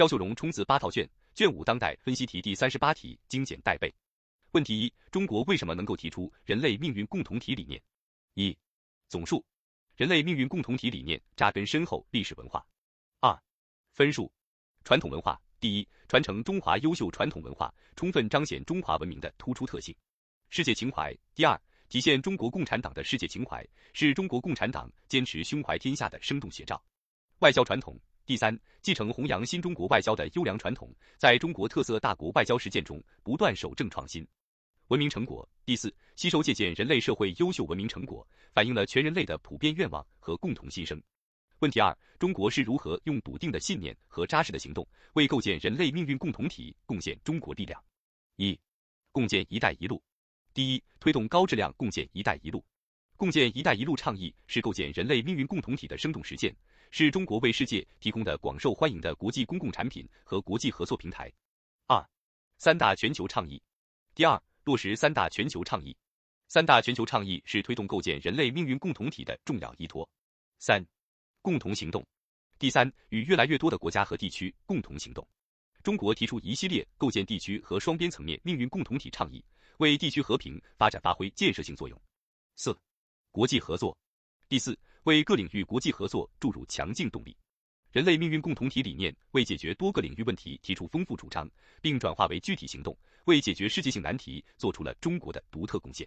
肖秀荣冲刺八套卷，卷五当代分析题第三十八题精简带背。问题一：中国为什么能够提出人类命运共同体理念？一、总数，人类命运共同体理念扎根深厚历史文化。二、分数，传统文化。第一，传承中华优秀传统文化，充分彰显中华文明的突出特性。世界情怀。第二，体现中国共产党的世界情怀，是中国共产党坚持胸怀天下的生动写照。外交传统。第三，继承弘扬新中国外交的优良传统，在中国特色大国外交实践中不断守正创新。文明成果。第四，吸收借鉴人类社会优秀文明成果，反映了全人类的普遍愿望和共同心声。问题二：中国是如何用笃定的信念和扎实的行动，为构建人类命运共同体贡献中国力量？一、共建“一带一路”。第一，推动高质量共建“一带一路”。共建“一带一路”倡议是构建人类命运共同体的生动实践。是中国为世界提供的广受欢迎的国际公共产品和国际合作平台。二、三大全球倡议。第二，落实三大全球倡议。三大全球倡议是推动构建人类命运共同体的重要依托。三、共同行动。第三，与越来越多的国家和地区共同行动。中国提出一系列构建地区和双边层面命运共同体倡议，为地区和平发展发挥建设性作用。四、国际合作。第四。为各领域国际合作注入强劲动力，人类命运共同体理念为解决多个领域问题提出丰富主张，并转化为具体行动，为解决世界性难题做出了中国的独特贡献。